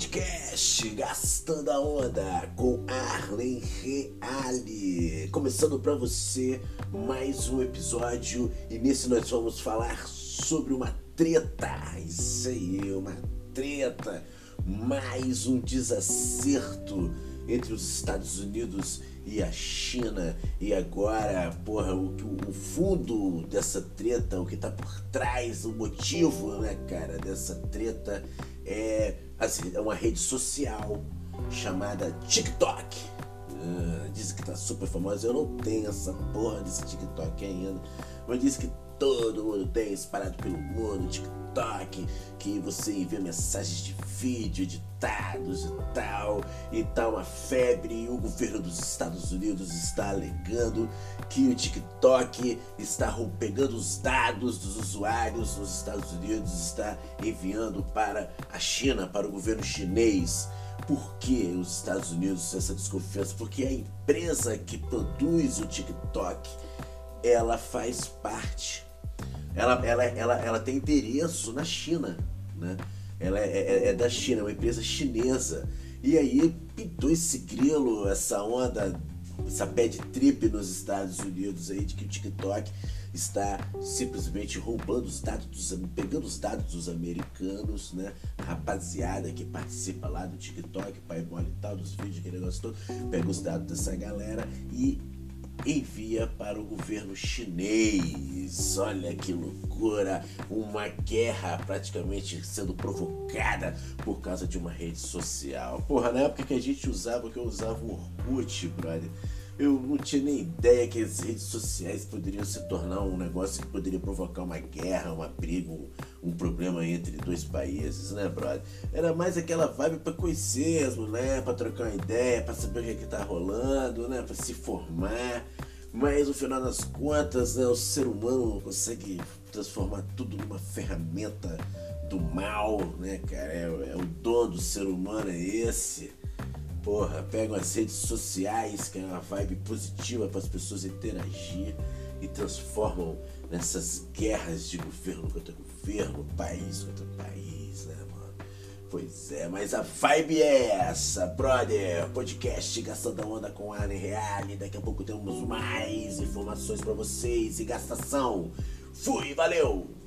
podcast Gastando a Onda com Arlen Reale. Começando para você mais um episódio e nesse nós vamos falar sobre uma treta. Isso aí, uma treta. Mais um desacerto entre os Estados Unidos e a China. E agora, porra, o, o fundo dessa treta, o que tá por trás, o motivo, né, cara, dessa treta é, assim, é uma rede social chamada TikTok. Uh, diz que tá super famosa. Eu não tenho essa porra desse TikTok ainda. Mas diz que todo mundo tem espalhado pelo mundo, TikTok, que você envia mensagens de vídeo editados e tal, e tá uma febre, e o governo dos Estados Unidos está alegando que o TikTok está pegando os dados dos usuários nos Estados Unidos, está enviando para a China, para o governo chinês. Por que os Estados Unidos essa desconfiança? Porque a empresa que produz o TikTok, ela faz parte ela, ela, ela, ela tem endereço na China, né? Ela é, é, é da China, é uma empresa chinesa. E aí pintou esse grilo, essa onda, essa bad trip nos Estados Unidos aí de que o TikTok está simplesmente roubando os dados, dos, pegando os dados dos americanos, né? Rapaziada que participa lá do TikTok, pai mole e tal, dos vídeos, aquele negócio todo, pega os dados dessa galera e envia para o governo chinês. Olha que loucura! Uma guerra praticamente sendo provocada por causa de uma rede social. Porra, na época que a gente usava, que eu usava o Orkut, brother. Eu não tinha nem ideia que as redes sociais poderiam se tornar um negócio que poderia provocar uma guerra, uma briga, um, um problema entre dois países, né, brother? Era mais aquela vibe pra conhecer as mulheres, pra trocar uma ideia, pra saber o que, é que tá rolando, né? Pra se formar. Mas no final das contas, né, o ser humano consegue transformar tudo numa ferramenta do mal, né, cara? É, é o dono do ser humano, é esse porra, pegam as redes sociais, que é uma vibe positiva para as pessoas interagir e transformam nessas guerras de governo contra governo, país contra país, né, mano? Pois é, mas a vibe é essa, brother. Podcast Gastando a Onda com Arne Reale. Daqui a pouco temos mais informações para vocês e gastação. Fui, valeu!